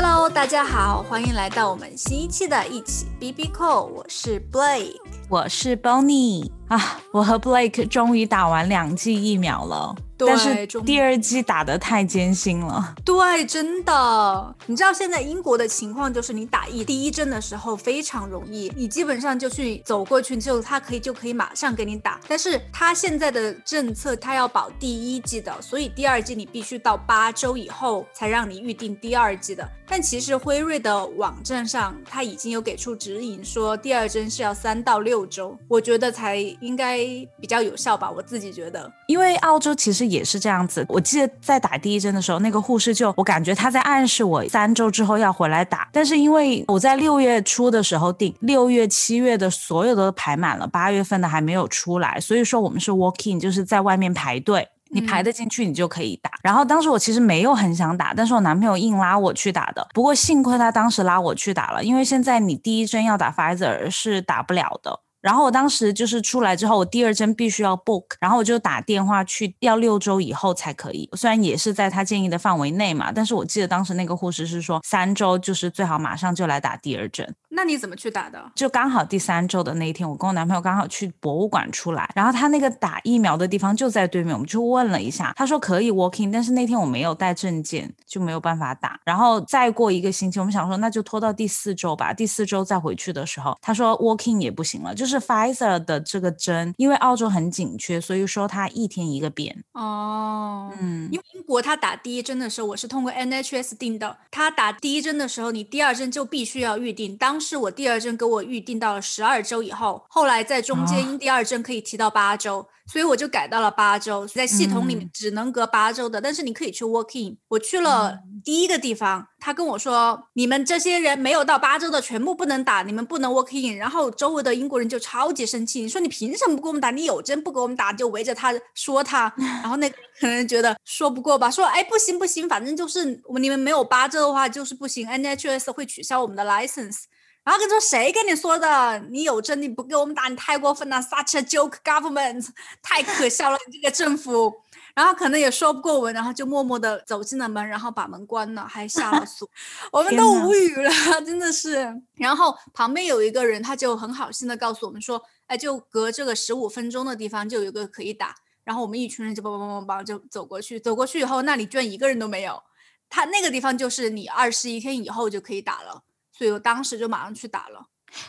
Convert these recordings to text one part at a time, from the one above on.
Hello，大家好，欢迎来到我们新一期的一起 B B Call，我是 Blake，我是 Bonnie 啊，我和 Blake 终于打完两剂疫苗了。但是第二季打的太艰辛了。对，真的。你知道现在英国的情况就是，你打一第一针的时候非常容易，你基本上就去走过去，就他可以就可以马上给你打。但是他现在的政策，他要保第一季的，所以第二季你必须到八周以后才让你预定第二季的。但其实辉瑞的网站上他已经有给出指引，说第二针是要三到六周，我觉得才应该比较有效吧。我自己觉得，因为澳洲其实。也是这样子，我记得在打第一针的时候，那个护士就我感觉他在暗示我三周之后要回来打，但是因为我在六月初的时候定，六月、七月的所有都排满了，八月份的还没有出来，所以说我们是 walk in，就是在外面排队，你排得进去你就可以打。然后当时我其实没有很想打，但是我男朋友硬拉我去打的，不过幸亏他当时拉我去打了，因为现在你第一针要打 Pfizer 是打不了的。然后我当时就是出来之后，我第二针必须要 book，然后我就打电话去，要六周以后才可以。虽然也是在他建议的范围内嘛，但是我记得当时那个护士是说三周就是最好马上就来打第二针。那你怎么去打的？就刚好第三周的那一天，我跟我男朋友刚好去博物馆出来，然后他那个打疫苗的地方就在对面，我们就问了一下，他说可以 walking，但是那天我没有带证件，就没有办法打。然后再过一个星期，我们想说那就拖到第四周吧，第四周再回去的时候，他说 walking 也不行了，就是 Pfizer 的这个针，因为澳洲很紧缺，所以说它一天一个变。哦，嗯，因为英国他打第一针的时候，我是通过 NHS 定的，他打第一针的时候，你第二针就必须要预定，当。是我第二针给我预定到了十二周以后，后来在中间因第二针可以提到八周，所以我就改到了八周，在系统里面只能隔八周的，但是你可以去 work in。我去了第一个地方，他跟我说，你们这些人没有到八周的全部不能打，你们不能 work in。然后周围的英国人就超级生气，你说你凭什么不给我们打？你有针不给我们打，就围着他说他。然后那个可能觉得说不过吧，说哎不行不行，反正就是你们没有八周的话就是不行，NHS 会取消我们的 license。然后跟说谁跟你说的？你有证你不给我们打，你太过分了！Such a joke government，太可笑了！你这个政府。然后可能也说不过我，然后就默默的走进了门，然后把门关了，还下了 锁。我们都无语了，真的是。然后旁边有一个人，他就很好心的告诉我们说：“哎，就隔这个十五分钟的地方就有个可以打。”然后我们一群人就梆梆梆梆梆就走过去，走过去以后，那里居然一个人都没有。他那个地方就是你二十一天以后就可以打了。所以我当时就马上去打了，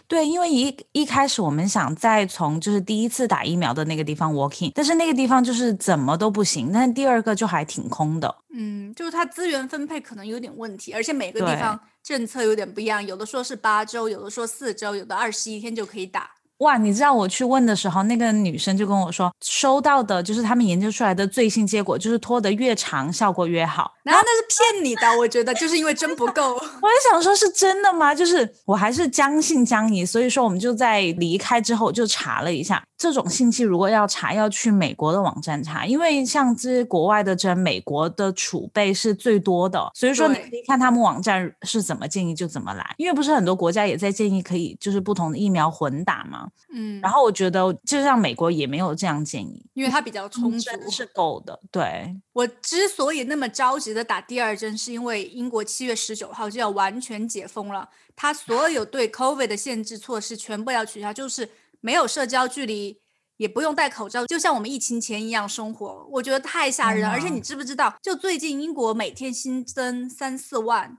对，因为一一开始我们想再从就是第一次打疫苗的那个地方 walking，但是那个地方就是怎么都不行，但是第二个就还挺空的，嗯，就是它资源分配可能有点问题，而且每个地方政策有点不一样，有的说是八周，有的说四周，有的二十一天就可以打。哇，你知道我去问的时候，那个女生就跟我说，收到的就是他们研究出来的最新结果，就是拖得越长效果越好。然后那是骗你的，我觉得就是因为针不够。我就想说，是真的吗？就是我还是将信将疑，所以说我们就在离开之后就查了一下，这种信息如果要查，要去美国的网站查，因为像这些国外的针，美国的储备是最多的，所以说你可以看他们网站是怎么建议就怎么来，因为不是很多国家也在建议可以就是不同的疫苗混打吗？嗯，然后我觉得，就像美国也没有这样建议，因为它比较充足，是够的。对我之所以那么着急的打第二针，是因为英国七月十九号就要完全解封了，它所有对 COVID 的限制措施全部要取消，就是没有社交距离。也不用戴口罩，就像我们疫情前一样生活，我觉得太吓人了。而且你知不知道，就最近英国每天新增三四万，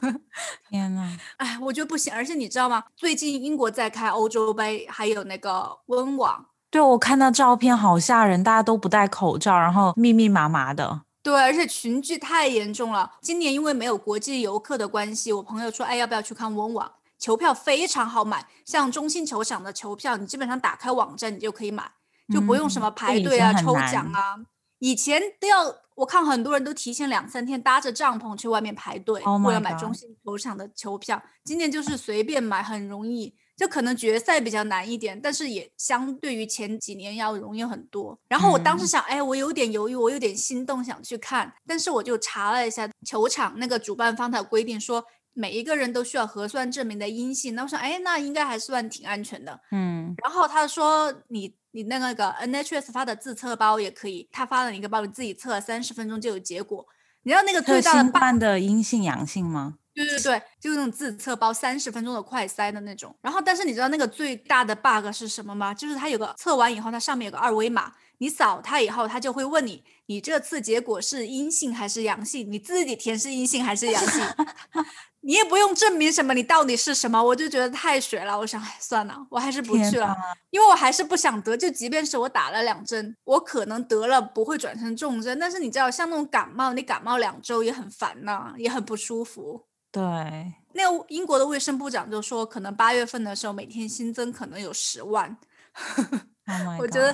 天呐，哎，我觉得不行。而且你知道吗？最近英国在开欧洲杯，还有那个温网。对，我看到照片好吓人，大家都不戴口罩，然后密密麻麻的。对，而且群聚太严重了。今年因为没有国际游客的关系，我朋友说，哎，要不要去看温网？球票非常好买，像中心球场的球票，你基本上打开网站你就可以买，就不用什么排队啊、抽奖啊。以前都要，我看很多人都提前两三天搭着帐篷去外面排队，为了买中心球场的球票。今年就是随便买，很容易。就可能决赛比较难一点，但是也相对于前几年要容易很多。然后我当时想，哎，我有点犹豫，我有点心动，想去看。但是我就查了一下球场那个主办方的规定，说。每一个人都需要核酸证明的阴性，那我想，哎，那应该还算挺安全的。嗯，然后他说，你你那个个 NHS 发的自测包也可以，他发了一个包，你自己测三十分钟就有结果。你知道那个最大的 bug 的阴性阳性吗？对对对，就是那种自测包三十分钟的快塞的那种。然后，但是你知道那个最大的 bug 是什么吗？就是它有个测完以后，它上面有个二维码，你扫它以后，它就会问你，你这次结果是阴性还是阳性？你自己填是阴性还是阳性？你也不用证明什么，你到底是什么？我就觉得太水了。我想，算了，我还是不去了，因为我还是不想得。就即便是我打了两针，我可能得了不会转成重症，但是你知道，像那种感冒，你感冒两周也很烦呐，也很不舒服。对，那英国的卫生部长就说，可能八月份的时候每天新增可能有十万，我觉得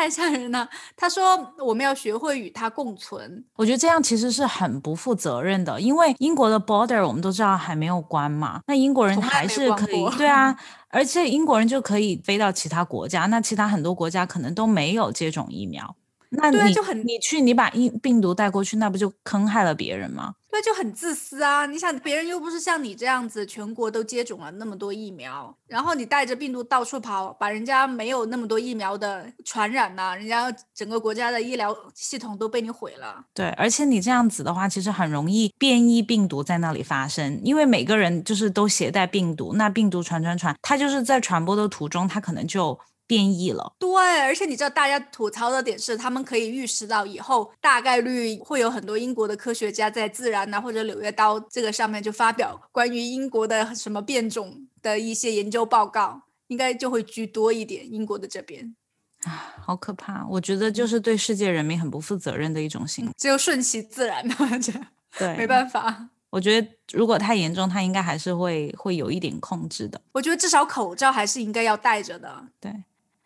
太吓人了。他说我们要学会与它共存，我觉得这样其实是很不负责任的，因为英国的 border 我们都知道还没有关嘛，那英国人还是可以，对啊，而且英国人就可以飞到其他国家，那其他很多国家可能都没有接种疫苗。那你就很你去你把疫病毒带过去，那不就坑害了别人吗？对，就很自私啊！你想，别人又不是像你这样子，全国都接种了那么多疫苗，然后你带着病毒到处跑，把人家没有那么多疫苗的传染了，人家整个国家的医疗系统都被你毁了。对，而且你这样子的话，其实很容易变异病毒在那里发生，因为每个人就是都携带病毒，那病毒传传传，它就是在传播的途中，它可能就。变异了，对，而且你知道，大家吐槽的点是，他们可以预示到以后大概率会有很多英国的科学家在《自然》呐或者《柳叶刀》这个上面就发表关于英国的什么变种的一些研究报告，应该就会居多一点。英国的这边啊，好可怕！我觉得就是对世界人民很不负责任的一种行为。只有顺其自然的，这 对，没办法。我觉得如果太严重，他应该还是会会有一点控制的。我觉得至少口罩还是应该要戴着的。对。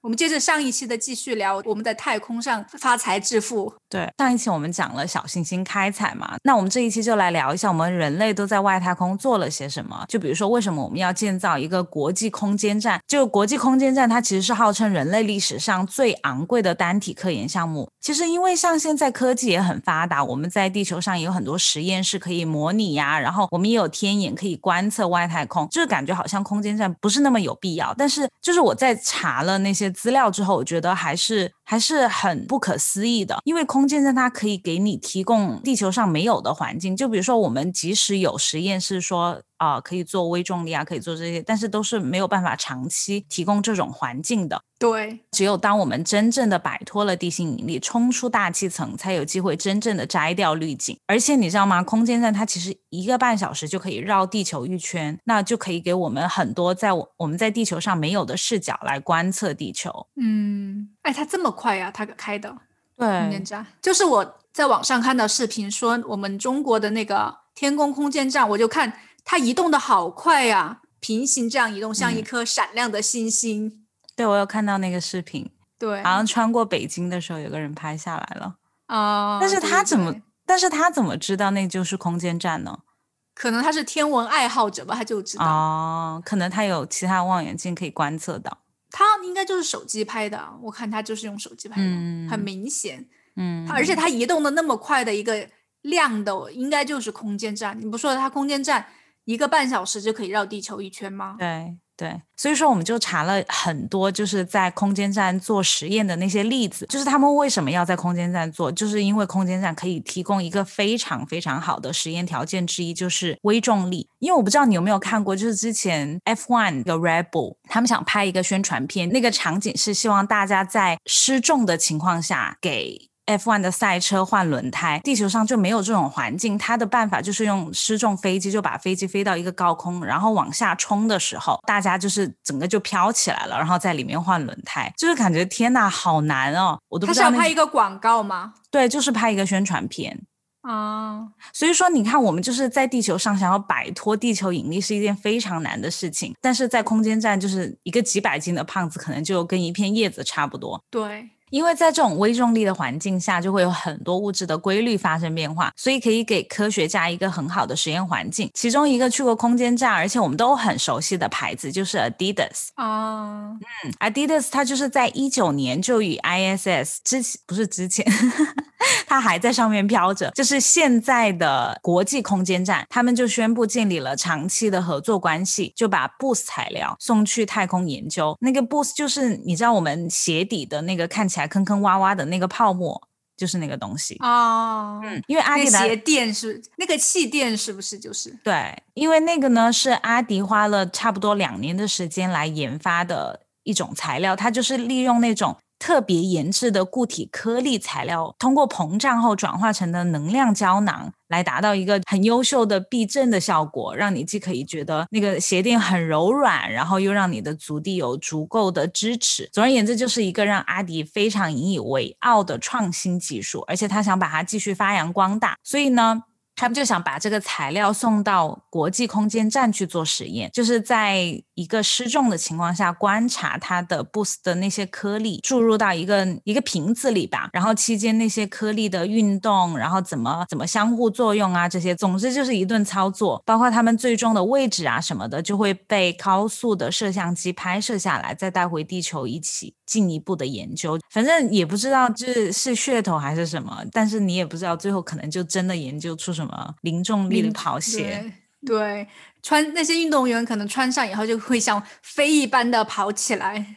我们接着上一期的继续聊，我们在太空上发财致富。对，上一期我们讲了小行星开采嘛，那我们这一期就来聊一下我们人类都在外太空做了些什么。就比如说，为什么我们要建造一个国际空间站？就国际空间站，它其实是号称人类历史上最昂贵的单体科研项目。其实，因为像现在科技也很发达，我们在地球上也有很多实验室可以模拟呀，然后我们也有天眼可以观测外太空，就是感觉好像空间站不是那么有必要。但是，就是我在查了那些。资料之后，我觉得还是还是很不可思议的，因为空间站它可以给你提供地球上没有的环境，就比如说我们即使有实验室说。啊，可以做微重力啊，可以做这些，但是都是没有办法长期提供这种环境的。对，只有当我们真正的摆脱了地心引力，冲出大气层，才有机会真正的摘掉滤镜。而且你知道吗？空间站它其实一个半小时就可以绕地球一圈，那就可以给我们很多在我们在地球上没有的视角来观测地球。嗯，哎，它这么快呀？它开的？对，空间站就是我在网上看到视频说，我们中国的那个天宫空间站，我就看。它移动的好快呀，平行这样移动，像一颗闪亮的星星。对，我有看到那个视频。对，好像穿过北京的时候，有个人拍下来了。啊！但是他怎么？但是他怎么知道那就是空间站呢？可能他是天文爱好者吧，他就知道。哦，可能他有其他望远镜可以观测到。他应该就是手机拍的，我看他就是用手机拍的，很明显。嗯，而且他移动的那么快的一个亮的，应该就是空间站。你不说他空间站？一个半小时就可以绕地球一圈吗？对对，所以说我们就查了很多，就是在空间站做实验的那些例子，就是他们为什么要在空间站做，就是因为空间站可以提供一个非常非常好的实验条件之一，就是微重力。因为我不知道你有没有看过，就是之前 F1 的 Red Bull，他们想拍一个宣传片，那个场景是希望大家在失重的情况下给。F1 的赛车换轮胎，地球上就没有这种环境。他的办法就是用失重飞机，就把飞机飞到一个高空，然后往下冲的时候，大家就是整个就飘起来了，然后在里面换轮胎，就是感觉天呐，好难哦！我都不知道。他是要拍一个广告吗？对，就是拍一个宣传片啊。所以说，你看，我们就是在地球上想要摆脱地球引力是一件非常难的事情，但是在空间站，就是一个几百斤的胖子，可能就跟一片叶子差不多。对。因为在这种微重力的环境下，就会有很多物质的规律发生变化，所以可以给科学家一个很好的实验环境。其中一个去过空间站，而且我们都很熟悉的牌子就是 Adidas 啊，嗯，Adidas 它就是在一九年就与 ISS 之前不是之前，它还在上面飘着，就是现在的国际空间站，他们就宣布建立了长期的合作关系，就把 Boost 材料送去太空研究。那个 Boost 就是你知道我们鞋底的那个看起来。坑坑洼洼的那个泡沫，就是那个东西哦，嗯，因为阿迪鞋垫是那个气垫，是不是就是？对，因为那个呢是阿迪花了差不多两年的时间来研发的一种材料，它就是利用那种。特别研制的固体颗粒材料，通过膨胀后转化成的能量胶囊，来达到一个很优秀的避震的效果，让你既可以觉得那个鞋垫很柔软，然后又让你的足底有足够的支持。总而言之，就是一个让阿迪非常引以为傲的创新技术，而且他想把它继续发扬光大。所以呢。他们就想把这个材料送到国际空间站去做实验，就是在一个失重的情况下观察它的 boost 的那些颗粒注入到一个一个瓶子里吧，然后期间那些颗粒的运动，然后怎么怎么相互作用啊，这些总之就是一顿操作，包括他们最终的位置啊什么的，就会被高速的摄像机拍摄下来，再带回地球一起进一步的研究。反正也不知道这是噱头还是什么，但是你也不知道最后可能就真的研究出什么。什么零重力的跑鞋？对，穿那些运动员可能穿上以后就会像飞一般的跑起来。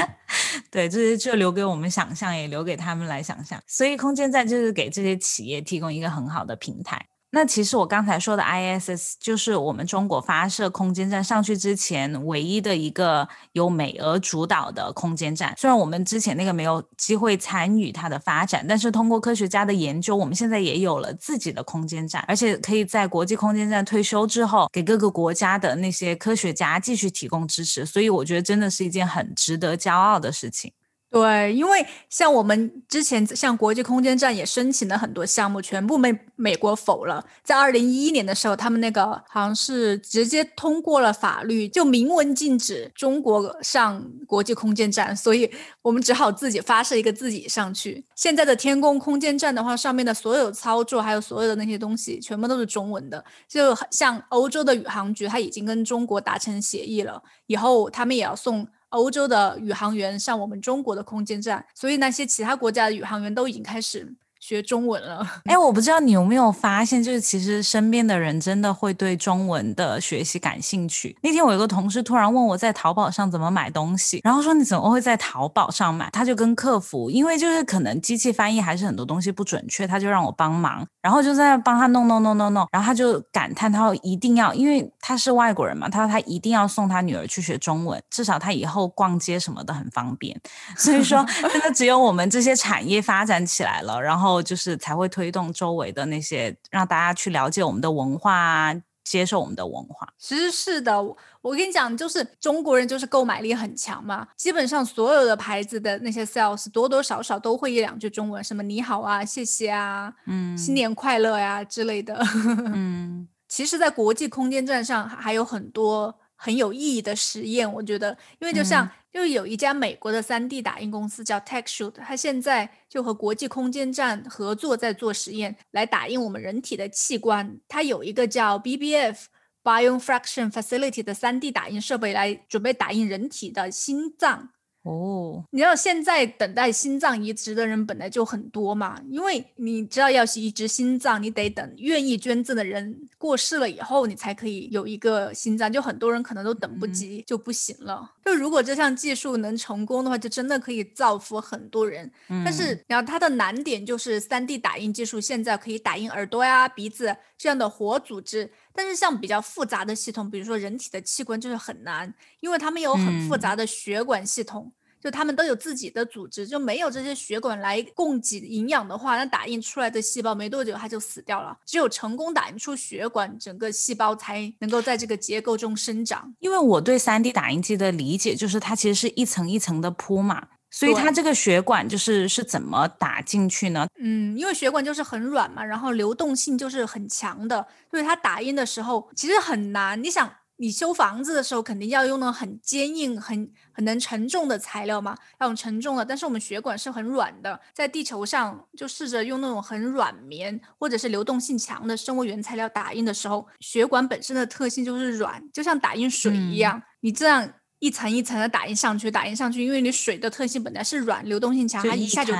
对，这些就留给我们想象，也留给他们来想象。所以，空间站就是给这些企业提供一个很好的平台。那其实我刚才说的 ISS 就是我们中国发射空间站上去之前唯一的一个由美俄主导的空间站。虽然我们之前那个没有机会参与它的发展，但是通过科学家的研究，我们现在也有了自己的空间站，而且可以在国际空间站退休之后，给各个国家的那些科学家继续提供支持。所以我觉得真的是一件很值得骄傲的事情。对，因为像我们之前向国际空间站也申请了很多项目，全部被美国否了。在二零一一年的时候，他们那个好像是直接通过了法律，就明文禁止中国上国际空间站，所以我们只好自己发射一个自己上去。现在的天宫空间站的话，上面的所有操作还有所有的那些东西，全部都是中文的。就像欧洲的宇航局，他已经跟中国达成协议了，以后他们也要送。欧洲的宇航员上我们中国的空间站，所以那些其他国家的宇航员都已经开始。学中文了，哎，我不知道你有没有发现，就是其实身边的人真的会对中文的学习感兴趣。那天我有个同事突然问我在淘宝上怎么买东西，然后说你怎么会在淘宝上买？他就跟客服，因为就是可能机器翻译还是很多东西不准确，他就让我帮忙，然后就在帮他弄弄弄弄弄，然后他就感叹他说一定要，因为他是外国人嘛，他说他一定要送他女儿去学中文，至少他以后逛街什么的很方便。所以说，真的只有我们这些产业发展起来了，然后。就是才会推动周围的那些，让大家去了解我们的文化啊，接受我们的文化。其实是的，我跟你讲，就是中国人就是购买力很强嘛，基本上所有的牌子的那些 sales 多多少少都会一两句中文，什么你好啊，谢谢啊，嗯，新年快乐呀之类的。嗯，其实，在国际空间站上还有很多。很有意义的实验，我觉得，因为就像，就有一家美国的三 D 打印公司叫 TechShoot，它现在就和国际空间站合作，在做实验，来打印我们人体的器官。它有一个叫 BBF Biofraction Facility 的三 D 打印设备，来准备打印人体的心脏。哦，你知道现在等待心脏移植的人本来就很多嘛，因为你知道要移植心脏，你得等愿意捐赠的人过世了以后，你才可以有一个心脏，就很多人可能都等不及就不行了。就如果这项技术能成功的话，就真的可以造福很多人。但是，然后它的难点就是三 D 打印技术现在可以打印耳朵呀、鼻子这样的活组织，但是像比较复杂的系统，比如说人体的器官就是很难，因为他们有很复杂的血管系统。就他们都有自己的组织，就没有这些血管来供给营养的话，那打印出来的细胞没多久它就死掉了。只有成功打印出血管，整个细胞才能够在这个结构中生长。因为我对三 D 打印机的理解就是它其实是一层一层的铺嘛，所以它这个血管就是是怎么打进去呢？嗯，因为血管就是很软嘛，然后流动性就是很强的，所以它打印的时候其实很难。你想。你修房子的时候肯定要用那种很坚硬、很很能承重的材料嘛，那种承重的。但是我们血管是很软的，在地球上就试着用那种很软绵或者是流动性强的生物原材料打印的时候，血管本身的特性就是软，就像打印水一样。你这样一层一层的打印上去，打印上去，因为你水的特性本来是软，流动性强，它一下就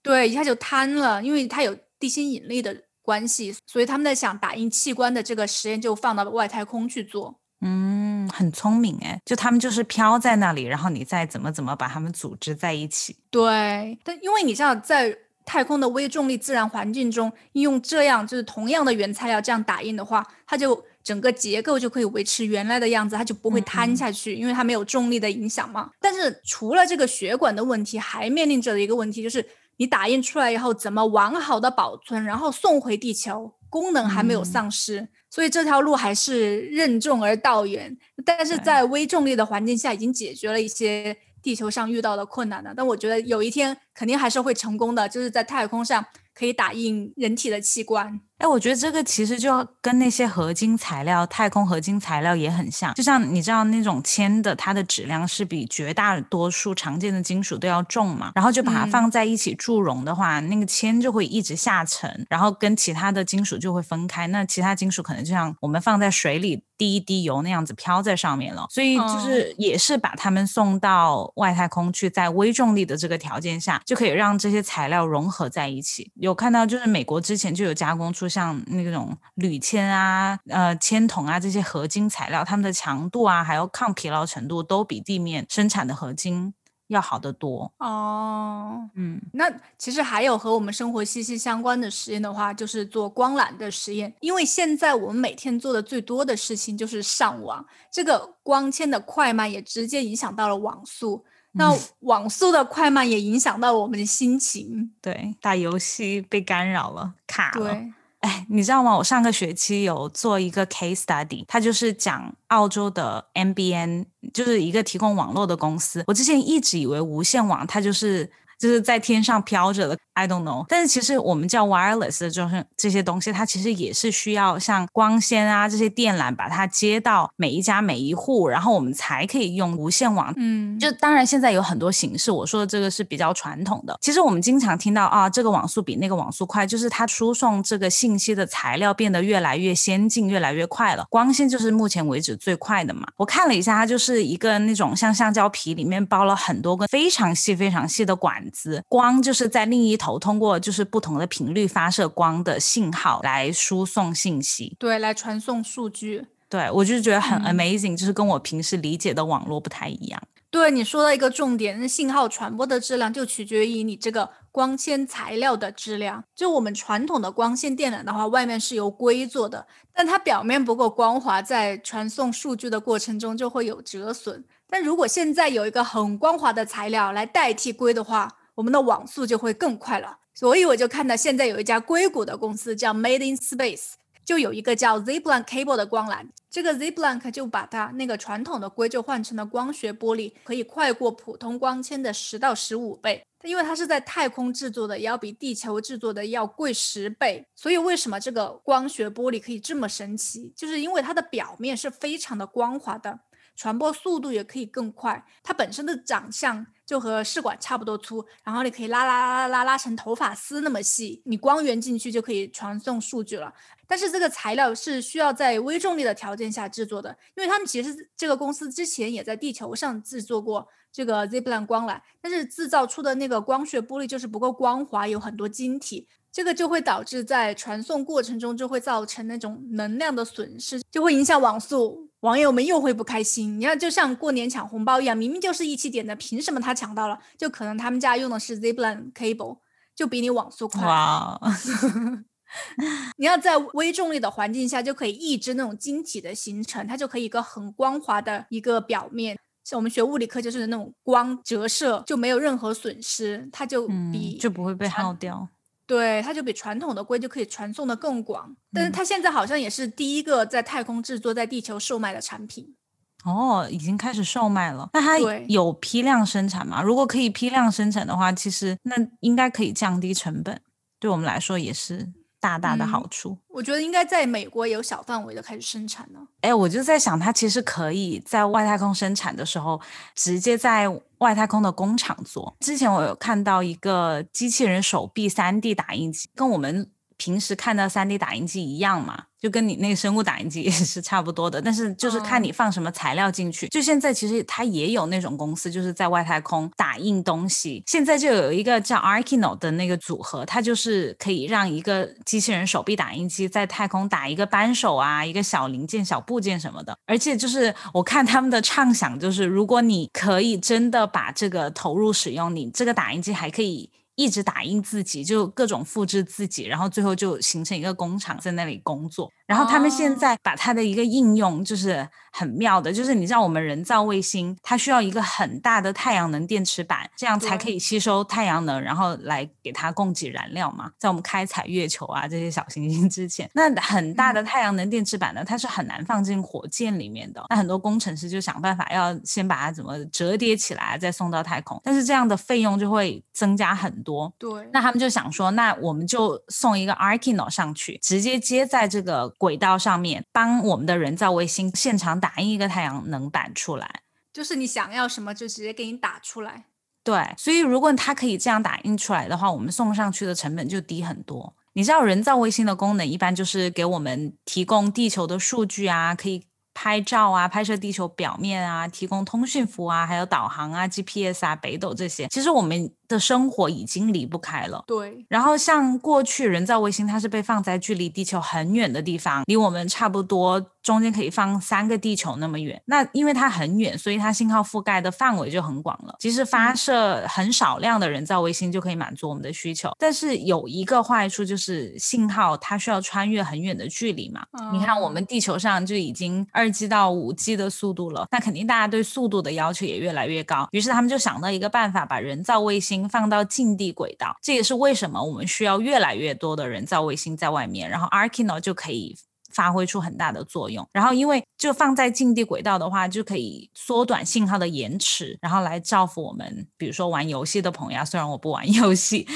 对，一下就瘫了，因为它有地心引力的关系。所以他们在想打印器官的这个实验就放到外太空去做。嗯，很聪明哎，就他们就是飘在那里，然后你再怎么怎么把他们组织在一起。对，但因为你知道，在太空的微重力自然环境中应用这样就是同样的原材料这样打印的话，它就整个结构就可以维持原来的样子，它就不会瘫下去，因为它没有重力的影响嘛。但是除了这个血管的问题，还面临着的一个问题就是，你打印出来以后怎么完好的保存，然后送回地球，功能还没有丧失，所以这条路还是任重而道远。但是在微重力的环境下，已经解决了一些。地球上遇到的困难了，但我觉得有一天肯定还是会成功的，就是在太空上可以打印人体的器官。哎，我觉得这个其实就跟那些合金材料、太空合金材料也很像。就像你知道那种铅的，它的质量是比绝大多数常见的金属都要重嘛。然后就把它放在一起铸熔的话，那个铅就会一直下沉，然后跟其他的金属就会分开。那其他金属可能就像我们放在水里滴一滴油那样子飘在上面了。所以就是也是把它们送到外太空去，在微重力的这个条件下，就可以让这些材料融合在一起。有看到就是美国之前就有加工出。像那种铝铅啊、呃铅铜啊这些合金材料，它们的强度啊，还有抗疲劳程度，都比地面生产的合金要好得多。哦，嗯，那其实还有和我们生活息息相关的实验的话，就是做光缆的实验。因为现在我们每天做的最多的事情就是上网，这个光纤的快慢也直接影响到了网速。那网速的快慢也影响到了我们的心情。对，打游戏被干扰了，卡了。哎，你知道吗？我上个学期有做一个 case study，它就是讲澳洲的 M B N，就是一个提供网络的公司。我之前一直以为无线网它就是就是在天上飘着的。I don't know，但是其实我们叫 wireless 的就是这些东西，它其实也是需要像光纤啊这些电缆把它接到每一家每一户，然后我们才可以用无线网。嗯，就当然现在有很多形式，我说的这个是比较传统的。其实我们经常听到啊，这个网速比那个网速快，就是它输送这个信息的材料变得越来越先进，越来越快了。光纤就是目前为止最快的嘛。我看了一下，它就是一个那种像橡胶皮里面包了很多个非常细非常细的管子，光就是在另一头。通过就是不同的频率发射光的信号来输送信息，对，来传送数据。对我就是觉得很 amazing，就是跟我平时理解的网络不太一样。对你说到一个重点，那信号传播的质量就取决于你这个光纤材料的质量。就我们传统的光纤电缆的话，外面是由硅做的，但它表面不够光滑，在传送数据的过程中就会有折损。但如果现在有一个很光滑的材料来代替硅的话，我们的网速就会更快了，所以我就看到现在有一家硅谷的公司叫 Made in Space，就有一个叫 Zipline Cable 的光缆，这个 Zipline 就把它那个传统的硅就换成了光学玻璃，可以快过普通光纤的十到十五倍。因为它是在太空制作的，要比地球制作的要贵十倍。所以为什么这个光学玻璃可以这么神奇？就是因为它的表面是非常的光滑的。传播速度也可以更快，它本身的长相就和试管差不多粗，然后你可以拉拉拉拉拉拉成头发丝那么细，你光源进去就可以传送数据了。但是这个材料是需要在微重力的条件下制作的，因为他们其实这个公司之前也在地球上制作过这个 Zipline 光缆，但是制造出的那个光学玻璃就是不够光滑，有很多晶体，这个就会导致在传送过程中就会造成那种能量的损失，就会影响网速。网友们又会不开心，你看，就像过年抢红包一样，明明就是一起点的，凭什么他抢到了？就可能他们家用的是 Zipline cable，就比你网速快。哇！你要在微重力的环境下，就可以抑制那种晶体的形成，它就可以一个很光滑的一个表面。像我们学物理课就是那种光折射就没有任何损失，它就比就不会被耗掉。对，它就比传统的硅就可以传送的更广，但是它现在好像也是第一个在太空制作、在地球售卖的产品。哦，已经开始售卖了。那它有批量生产吗？如果可以批量生产的话，其实那应该可以降低成本，对我们来说也是。大大的好处，我觉得应该在美国有小范围的开始生产呢。哎，我就在想，它其实可以在外太空生产的时候，直接在外太空的工厂做。之前我有看到一个机器人手臂三 D 打印机，跟我们平时看到三 D 打印机一样嘛。就跟你那个生物打印机也是差不多的，但是就是看你放什么材料进去。就现在其实它也有那种公司，就是在外太空打印东西。现在就有一个叫 Arkino 的那个组合，它就是可以让一个机器人手臂打印机在太空打一个扳手啊，一个小零件、小部件什么的。而且就是我看他们的畅想，就是如果你可以真的把这个投入使用，你这个打印机还可以。一直打印自己，就各种复制自己，然后最后就形成一个工厂在那里工作。然后他们现在把它的一个应用就是很妙的，就是你知道我们人造卫星它需要一个很大的太阳能电池板，这样才可以吸收太阳能，然后来给它供给燃料嘛。在我们开采月球啊这些小行星之前，那很大的太阳能电池板呢，它是很难放进火箭里面的。那很多工程师就想办法要先把它怎么折叠起来，再送到太空，但是这样的费用就会增加很多。对，那他们就想说，那我们就送一个 Arkino 上去，直接接在这个。轨道上面帮我们的人造卫星现场打印一个太阳能板出来，就是你想要什么就直接给你打出来。对，所以如果它可以这样打印出来的话，我们送上去的成本就低很多。你知道人造卫星的功能一般就是给我们提供地球的数据啊，可以拍照啊，拍摄地球表面啊，提供通讯服务啊，还有导航啊，GPS 啊，北斗这些。其实我们。的生活已经离不开了。对，然后像过去人造卫星，它是被放在距离地球很远的地方，离我们差不多中间可以放三个地球那么远。那因为它很远，所以它信号覆盖的范围就很广了。其实发射很少量的人造卫星，就可以满足我们的需求。但是有一个坏处就是信号它需要穿越很远的距离嘛。你看我们地球上就已经二 G 到五 G 的速度了，那肯定大家对速度的要求也越来越高。于是他们就想到一个办法，把人造卫星。放到近地轨道，这也是为什么我们需要越来越多的人造卫星在外面，然后 Arkino 就可以发挥出很大的作用。然后因为就放在近地轨道的话，就可以缩短信号的延迟，然后来造福我们，比如说玩游戏的朋友。虽然我不玩游戏。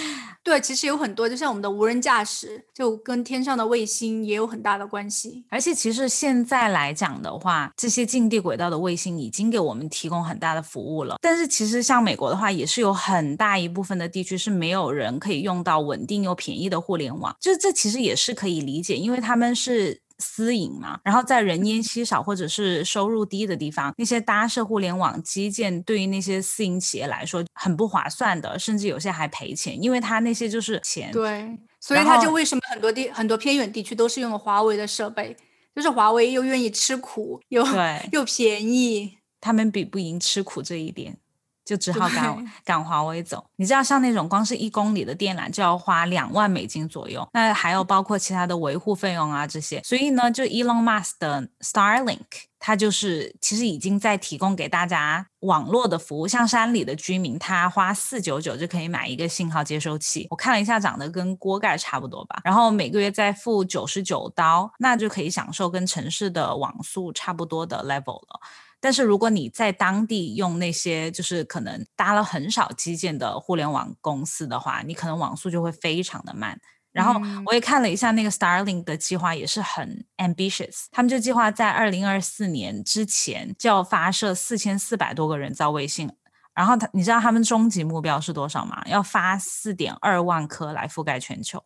对，其实有很多，就像我们的无人驾驶，就跟天上的卫星也有很大的关系。而且，其实现在来讲的话，这些近地轨道的卫星已经给我们提供很大的服务了。但是，其实像美国的话，也是有很大一部分的地区是没有人可以用到稳定又便宜的互联网。就是这其实也是可以理解，因为他们是。私营嘛，然后在人烟稀少或者是收入低的地方，那些搭设互联网基建对于那些私营企业来说很不划算的，甚至有些还赔钱，因为他那些就是钱。对，所以他就为什么很多地很多偏远地区都是用了华为的设备，就是华为又愿意吃苦，又 又便宜，他们比不赢吃苦这一点。就只好赶 赶华为走。你知道，像那种光是一公里的电缆就要花两万美金左右，那还有包括其他的维护费用啊这些。所以呢，就 Elon Musk 的 Starlink，它就是其实已经在提供给大家网络的服务。像山里的居民，他花四九九就可以买一个信号接收器。我看了一下，长得跟锅盖差不多吧。然后每个月再付九十九刀，那就可以享受跟城市的网速差不多的 level 了。但是如果你在当地用那些就是可能搭了很少基建的互联网公司的话，你可能网速就会非常的慢。然后我也看了一下那个 Starlink 的计划，也是很 ambitious。他们就计划在二零二四年之前就要发射四千四百多个人造卫星。然后他，你知道他们终极目标是多少吗？要发四点二万颗来覆盖全球。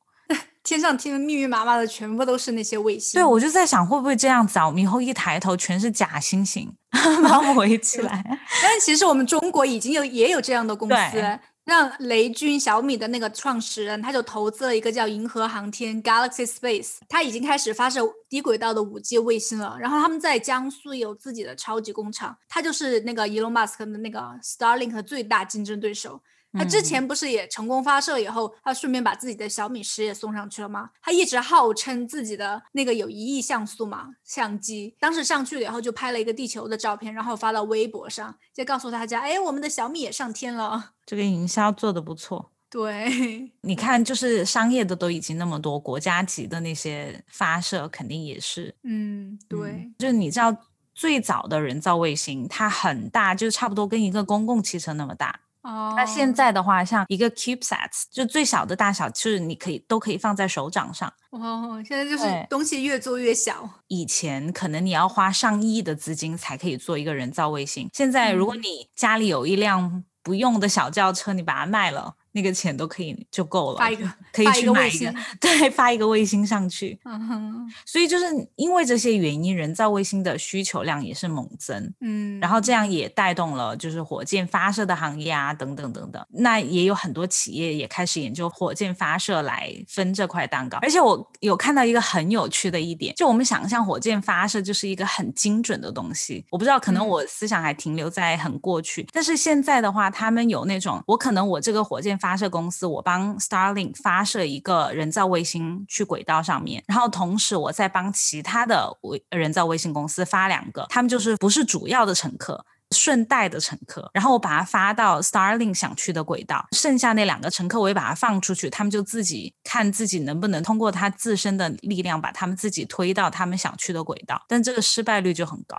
天上天密密麻麻的，全部都是那些卫星。对，我就在想，会不会这样子啊？我们以后一抬头，全是假星星，把我围起来。但其实我们中国已经有也有这样的公司，让雷军小米的那个创始人，他就投资了一个叫银河航天 （Galaxy Space），他已经开始发射低轨道的五 G 卫星了。然后他们在江苏有自己的超级工厂，他就是那个 Elon Musk 的那个 Starlink 的最大竞争对手。他之前不是也成功发射以后，他顺便把自己的小米十也送上去了吗？他一直号称自己的那个有一亿像素嘛相机，当时上去了以后就拍了一个地球的照片，然后发到微博上，就告诉大家，哎，我们的小米也上天了。这个营销做的不错。对，你看，就是商业的都已经那么多，国家级的那些发射肯定也是。嗯，对，就是你知道最早的人造卫星，它很大，就差不多跟一个公共汽车那么大。那现在的话，像一个 CubeSat，就最小的大小，就是你可以都可以放在手掌上。哦，现在就是东西越做越小。以前可能你要花上亿的资金才可以做一个人造卫星，现在如果你家里有一辆不用的小轿车，你把它卖了。那个钱都可以就够了，发一个可以去买一个，对，发一个卫星上去。嗯哼所以就是因为这些原因，人造卫星的需求量也是猛增。嗯，然后这样也带动了就是火箭发射的行业啊，等等等等。那也有很多企业也开始研究火箭发射来分这块蛋糕。而且我有看到一个很有趣的一点，就我们想象火箭发射就是一个很精准的东西。我不知道，可能我思想还停留在很过去。但是现在的话，他们有那种，我可能我这个火箭发发射公司，我帮 Starlink 发射一个人造卫星去轨道上面，然后同时我再帮其他的卫人造卫星公司发两个，他们就是不是主要的乘客。顺带的乘客，然后我把它发到 Starlink 想去的轨道，剩下那两个乘客我也把它放出去，他们就自己看自己能不能通过他自身的力量把他们自己推到他们想去的轨道，但这个失败率就很高。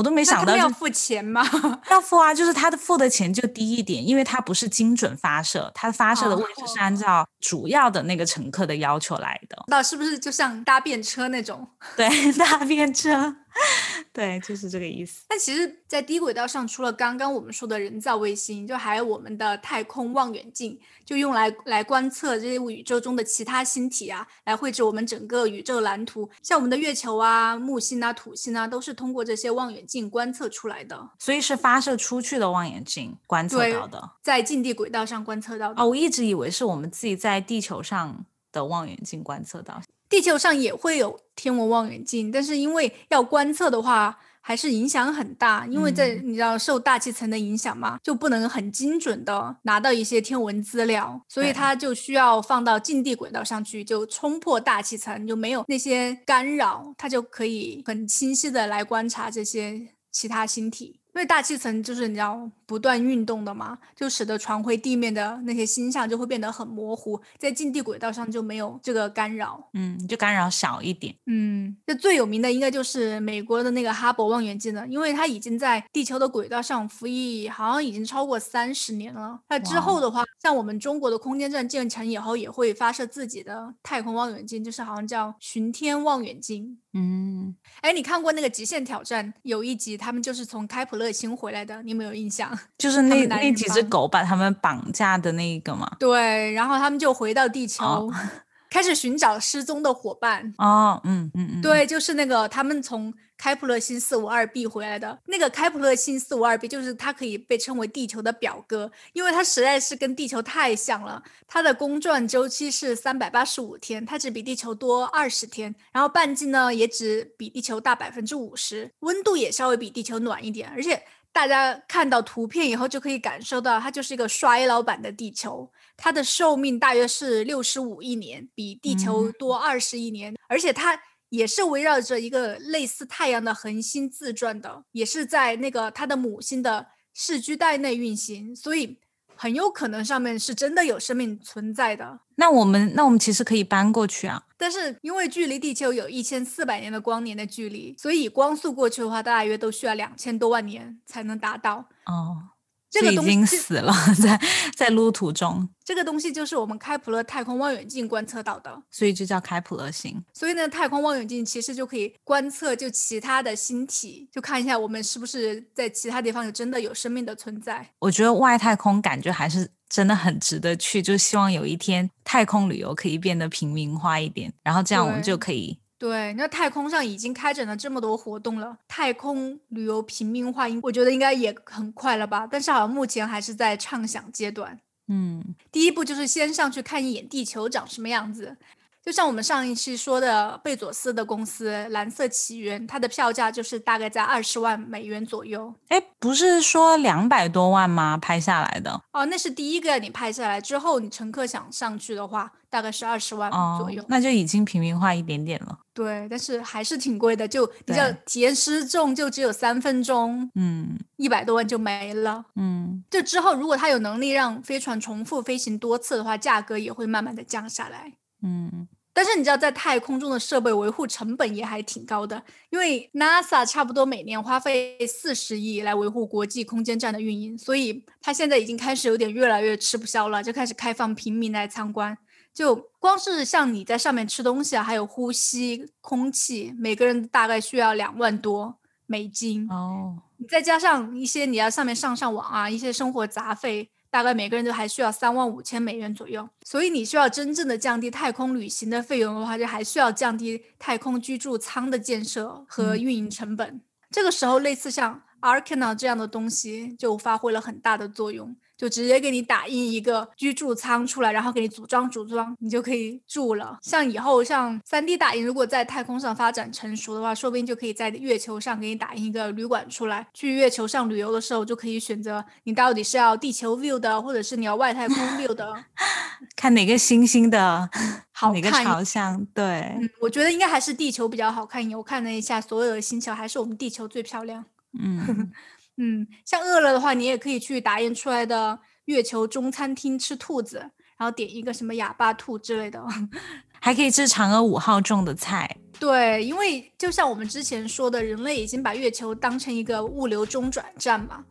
我都没想到要付钱吗？要付啊，就是他的付的钱就低一点，因为他不是精准发射，他发射的位置是按照主要的那个乘客的要求来的。那是不是就像搭便车那种？对，搭便车，对，就是这个意思。那其实，在低轨道上，除了刚刚我们说的人造卫星，就还有我们的太空望远镜，就用来来观测这些宇宙中的其他星体啊，来绘制我们整个宇宙蓝图。像我们的月球啊、木星啊、土星啊，都是通过这些望远镜观测出来的。所以是发射出去的望远镜观测到的，在近地轨道上观测到的。哦，我一直以为是我们自己在地球上的望远镜观测到。地球上也会有天文望远镜，但是因为要观测的话，还是影响很大。因为在你知道受大气层的影响嘛，就不能很精准的拿到一些天文资料，所以它就需要放到近地轨道上去，就冲破大气层，就没有那些干扰，它就可以很清晰的来观察这些其他星体。因为大气层就是你知道。不断运动的嘛，就使得传回地面的那些星象就会变得很模糊，在近地轨道上就没有这个干扰，嗯，就干扰少一点，嗯，这最有名的应该就是美国的那个哈勃望远镜了，因为它已经在地球的轨道上服役，好像已经超过三十年了。那之后的话，像我们中国的空间站建成以后，也会发射自己的太空望远镜，就是好像叫巡天望远镜。嗯，哎，你看过那个《极限挑战》有一集，他们就是从开普勒星回来的，你有没有印象？就是那那几只狗把他们绑架的那一个吗？对，然后他们就回到地球，开始寻找失踪的伙伴。哦，嗯嗯嗯，对，就是那个他们从开普勒星四五二 b 回来的那个开普勒星四五二 b，就是它可以被称为地球的表哥，因为它实在是跟地球太像了。它的公转周期是三百八十五天，它只比地球多二十天，然后半径呢也只比地球大百分之五十，温度也稍微比地球暖一点，而且。大家看到图片以后就可以感受到，它就是一个衰老版的地球。它的寿命大约是六十五亿年，比地球多二十亿年，而且它也是围绕着一个类似太阳的恒星自转的，也是在那个它的母星的视居带内运行，所以。很有可能上面是真的有生命存在的。那我们那我们其实可以搬过去啊，但是因为距离地球有一千四百年的光年的距离，所以光速过去的话，大约都需要两千多万年才能达到。哦。这个已经死了，在在路途中。这个东西就是我们开普勒太空望远镜观测到的，所以就叫开普勒星。所以呢，太空望远镜其实就可以观测就其他的星体，就看一下我们是不是在其他地方有真的有生命的存在。我觉得外太空感觉还是真的很值得去，就希望有一天太空旅游可以变得平民化一点，然后这样我们就可以。对，那太空上已经开展了这么多活动了，太空旅游平民化，应我觉得应该也很快了吧？但是好像目前还是在畅想阶段。嗯，第一步就是先上去看一眼地球长什么样子。就像我们上一期说的，贝佐斯的公司蓝色起源，它的票价就是大概在二十万美元左右。哎，不是说两百多万吗？拍下来的？哦，那是第一个你拍下来之后，你乘客想上去的话，大概是二十万左右。那就已经平民化一点点了。对，但是还是挺贵的。就你知道，体验失重就只有三分钟，嗯，一百多万就没了。嗯，就之后如果他有能力让飞船重复飞行多次的话，价格也会慢慢的降下来。嗯，但是你知道，在太空中的设备维护成本也还挺高的，因为 NASA 差不多每年花费四十亿来维护国际空间站的运营，所以它现在已经开始有点越来越吃不消了，就开始开放平民来参观。就光是像你在上面吃东西啊，还有呼吸空气，每个人大概需要两万多美金哦，你再加上一些你要上面上上网啊，一些生活杂费。大概每个人都还需要三万五千美元左右，所以你需要真正的降低太空旅行的费用的话，就还需要降低太空居住舱的建设和运营成本。这个时候，类似像 Arkana 这样的东西就发挥了很大的作用。就直接给你打印一个居住舱出来，然后给你组装组装，你就可以住了。像以后像 3D 打印，如果在太空上发展成熟的话，说不定就可以在月球上给你打印一个旅馆出来。去月球上旅游的时候，就可以选择你到底是要地球 view 的，或者是你要外太空 view 的，看哪个星星的 好哪个朝向。对，嗯，我觉得应该还是地球比较好看一点。我看了一下所有的星球，还是我们地球最漂亮。嗯 嗯，像饿了的话，你也可以去打印出来的月球中餐厅吃兔子，然后点一个什么哑巴兔之类的，还可以吃嫦娥五号种的菜。对，因为就像我们之前说的，人类已经把月球当成一个物流中转站嘛。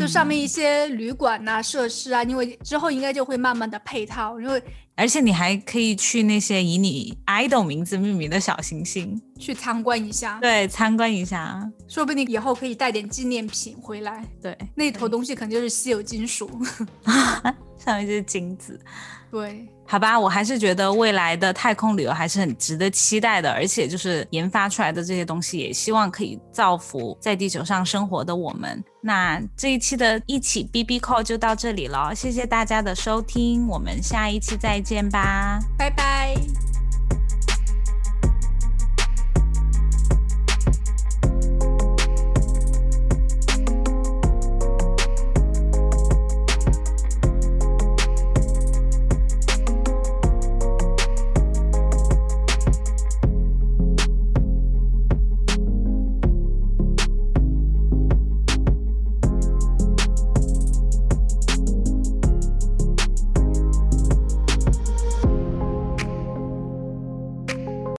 就上面一些旅馆呐、设施啊，因为之后应该就会慢慢的配套，因为而且你还可以去那些以你 idol 名字命名的小行星去参观一下，对，参观一下，说不定以后可以带点纪念品回来。对，那坨东西肯定就是稀有金属，上面就是金子。对。好吧，我还是觉得未来的太空旅游还是很值得期待的，而且就是研发出来的这些东西，也希望可以造福在地球上生活的我们。那这一期的一起 B B Call 就到这里了，谢谢大家的收听，我们下一期再见吧，拜拜。